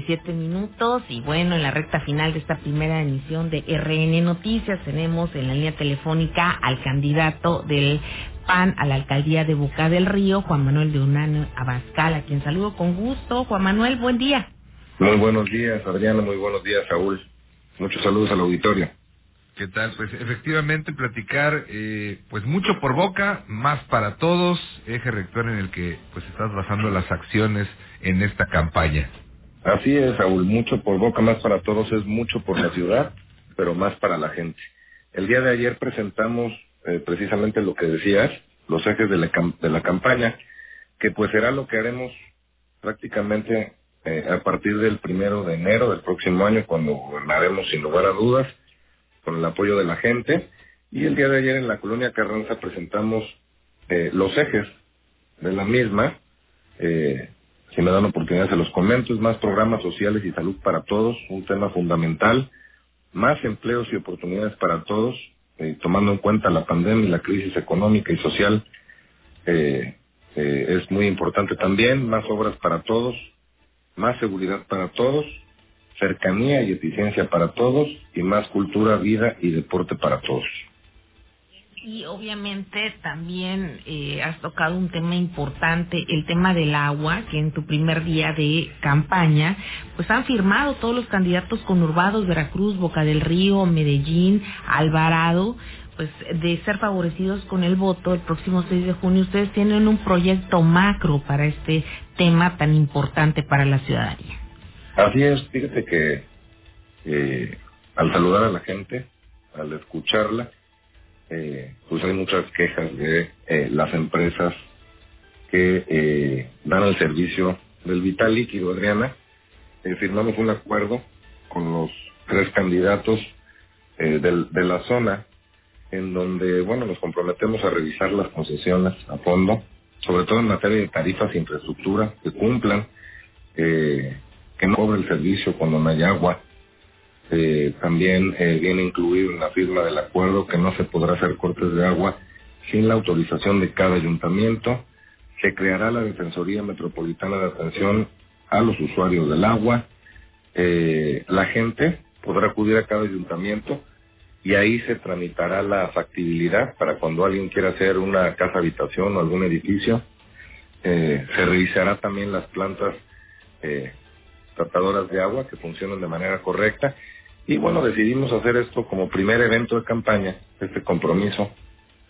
37 minutos y bueno, en la recta final de esta primera emisión de RN Noticias tenemos en la línea telefónica al candidato del PAN a la alcaldía de Boca del Río, Juan Manuel de Unano Abascal, a quien saludo con gusto. Juan Manuel, buen día. Muy buenos días, Adriana, muy buenos días, Saúl. Muchos saludos al auditorio. ¿Qué tal? Pues efectivamente platicar, eh, pues mucho por boca, más para todos, eje rector en el que pues estás basando las acciones en esta campaña. Así es, Saúl, mucho por boca, más para todos es mucho por la ciudad, pero más para la gente. El día de ayer presentamos eh, precisamente lo que decías, los ejes de la, de la campaña, que pues será lo que haremos prácticamente eh, a partir del primero de enero del próximo año, cuando gobernaremos sin lugar a dudas, con el apoyo de la gente. Y el día de ayer en la colonia Carranza presentamos eh, los ejes de la misma. Eh, si me dan oportunidad se los comento. Más programas sociales y salud para todos, un tema fundamental. Más empleos y oportunidades para todos, eh, tomando en cuenta la pandemia y la crisis económica y social. Eh, eh, es muy importante también. Más obras para todos, más seguridad para todos cercanía y eficiencia para todos y más cultura, vida y deporte para todos. Y obviamente también eh, has tocado un tema importante, el tema del agua, que en tu primer día de campaña, pues han firmado todos los candidatos conurbados, Veracruz, Boca del Río, Medellín, Alvarado, pues de ser favorecidos con el voto el próximo 6 de junio. Ustedes tienen un proyecto macro para este tema tan importante para la ciudadanía. Así es, fíjate que eh, al saludar a la gente, al escucharla, eh, pues hay muchas quejas de eh, las empresas que eh, dan el servicio del vital líquido, Adriana. Firmamos un acuerdo con los tres candidatos del, de la zona en donde, bueno, nos comprometemos a revisar las concesiones a fondo, sobre todo en materia de tarifas e infraestructura, que cumplan, que no cobre el servicio cuando no hay agua. Eh, también eh, viene incluido en la firma del acuerdo que no se podrá hacer cortes de agua sin la autorización de cada ayuntamiento. Se creará la Defensoría Metropolitana de Atención a los usuarios del agua. Eh, la gente podrá acudir a cada ayuntamiento y ahí se tramitará la factibilidad para cuando alguien quiera hacer una casa habitación o algún edificio. Se revisará también las plantas tratadoras de agua que funcionan de manera correcta. Y bueno, decidimos hacer esto como primer evento de campaña, este compromiso,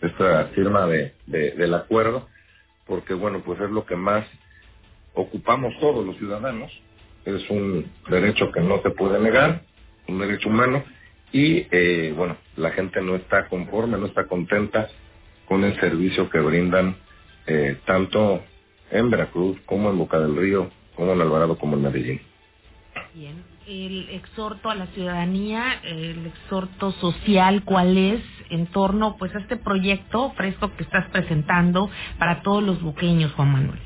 esta firma de, de, del acuerdo, porque bueno, pues es lo que más ocupamos todos los ciudadanos. Es un derecho que no se puede negar, un derecho humano, y eh, bueno, la gente no está conforme, no está contenta con el servicio que brindan eh, tanto en Veracruz como en Boca del Río, como en Alvarado, como en Medellín. El exhorto a la ciudadanía, el exhorto social, ¿cuál es en torno pues a este proyecto fresco que estás presentando para todos los buqueños, Juan Manuel?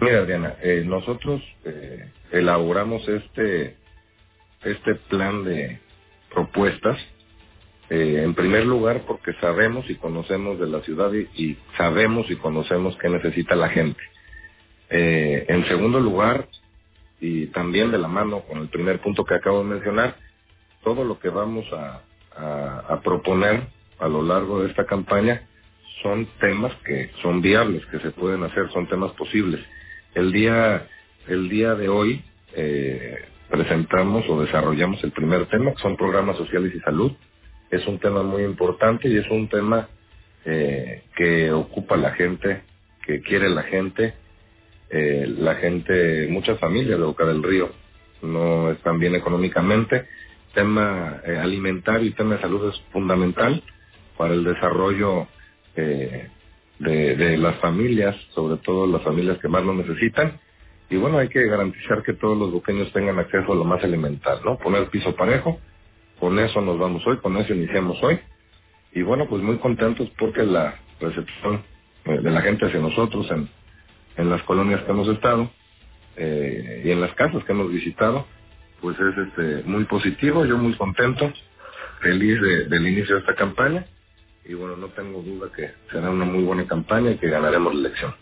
Mira, Diana, eh, nosotros eh, elaboramos este este plan de propuestas eh, en primer lugar porque sabemos y conocemos de la ciudad y, y sabemos y conocemos qué necesita la gente. Eh, en segundo lugar, y también de la mano con el primer punto que acabo de mencionar, todo lo que vamos a, proponer a lo largo de esta campaña son temas que son viables, que se pueden hacer, son temas posibles. El día, el día de hoy eh, presentamos o desarrollamos el primer tema, que son programas sociales y salud. Es un tema muy importante y es un tema eh, que ocupa la gente, que quiere la gente, eh, la gente, muchas familias de Boca del Río no están bien económicamente. Tema eh, alimentario y tema de salud es fundamental para el desarrollo eh, de, de las familias, sobre todo las familias que más lo necesitan. Y bueno, hay que garantizar que todos los buqueños tengan acceso a lo más elemental, ¿no? Poner piso parejo, con eso nos vamos hoy, con eso iniciamos hoy. Y bueno, pues muy contentos porque la recepción eh, de la gente hacia nosotros en, en las colonias que hemos estado eh, y en las casas que hemos visitado, pues es este muy positivo, yo muy contento, feliz de, del inicio de esta campaña y bueno, no tengo duda que será una muy buena campaña y que ganaremos la elección.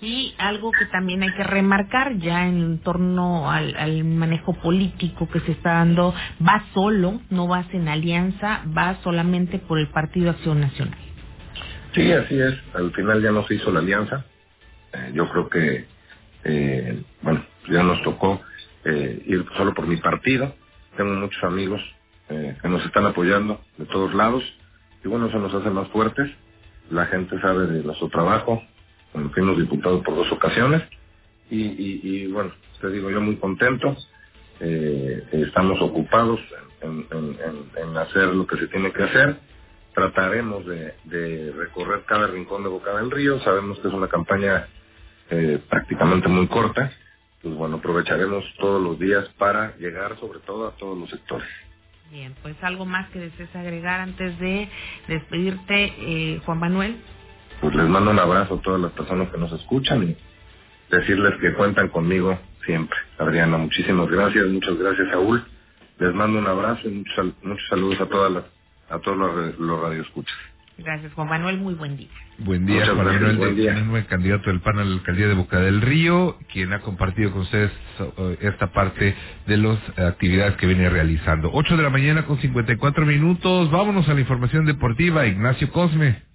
Y algo que también hay que remarcar ya en torno al, al manejo político que se está dando, va solo, no vas en alianza, va solamente por el Partido Acción Nacional. Sí, así es. Al final ya no se hizo la alianza. Eh, yo creo que, eh, bueno, ya nos tocó eh, ir solo por mi partido. Tengo muchos amigos que nos están apoyando de todos lados. Y bueno, eso nos hace más fuertes. La gente sabe de nuestro trabajo. Bueno, fuimos diputados por dos ocasiones. Y, bueno, te digo, yo muy contento. Estamos ocupados en, hacer lo que se tiene que hacer. Trataremos de, de recorrer cada rincón de Boca del Río. Sabemos que es una campaña eh, prácticamente muy corta. Pues bueno, aprovecharemos todos los días para llegar sobre todo a todos los sectores. Bien, pues algo más que desees agregar antes de despedirte, eh, Juan Manuel. Pues les mando un abrazo a todas las personas que nos escuchan y decirles que cuentan conmigo siempre. Adriana, muchísimas gracias, muchas gracias, Saúl. Les mando un abrazo y muchos, muchos saludos a todas las, a todos los, los radioescuchas. Gracias, Juan Manuel, muy buen día. Buen día, Muchas Juan gracias, Manuel buen día. Candidato del PAN a la alcaldía de Boca del Río, quien ha compartido con ustedes eh, esta parte de las actividades que viene realizando. 8 de la mañana con 54 minutos. Vámonos a la información deportiva. Ignacio Cosme.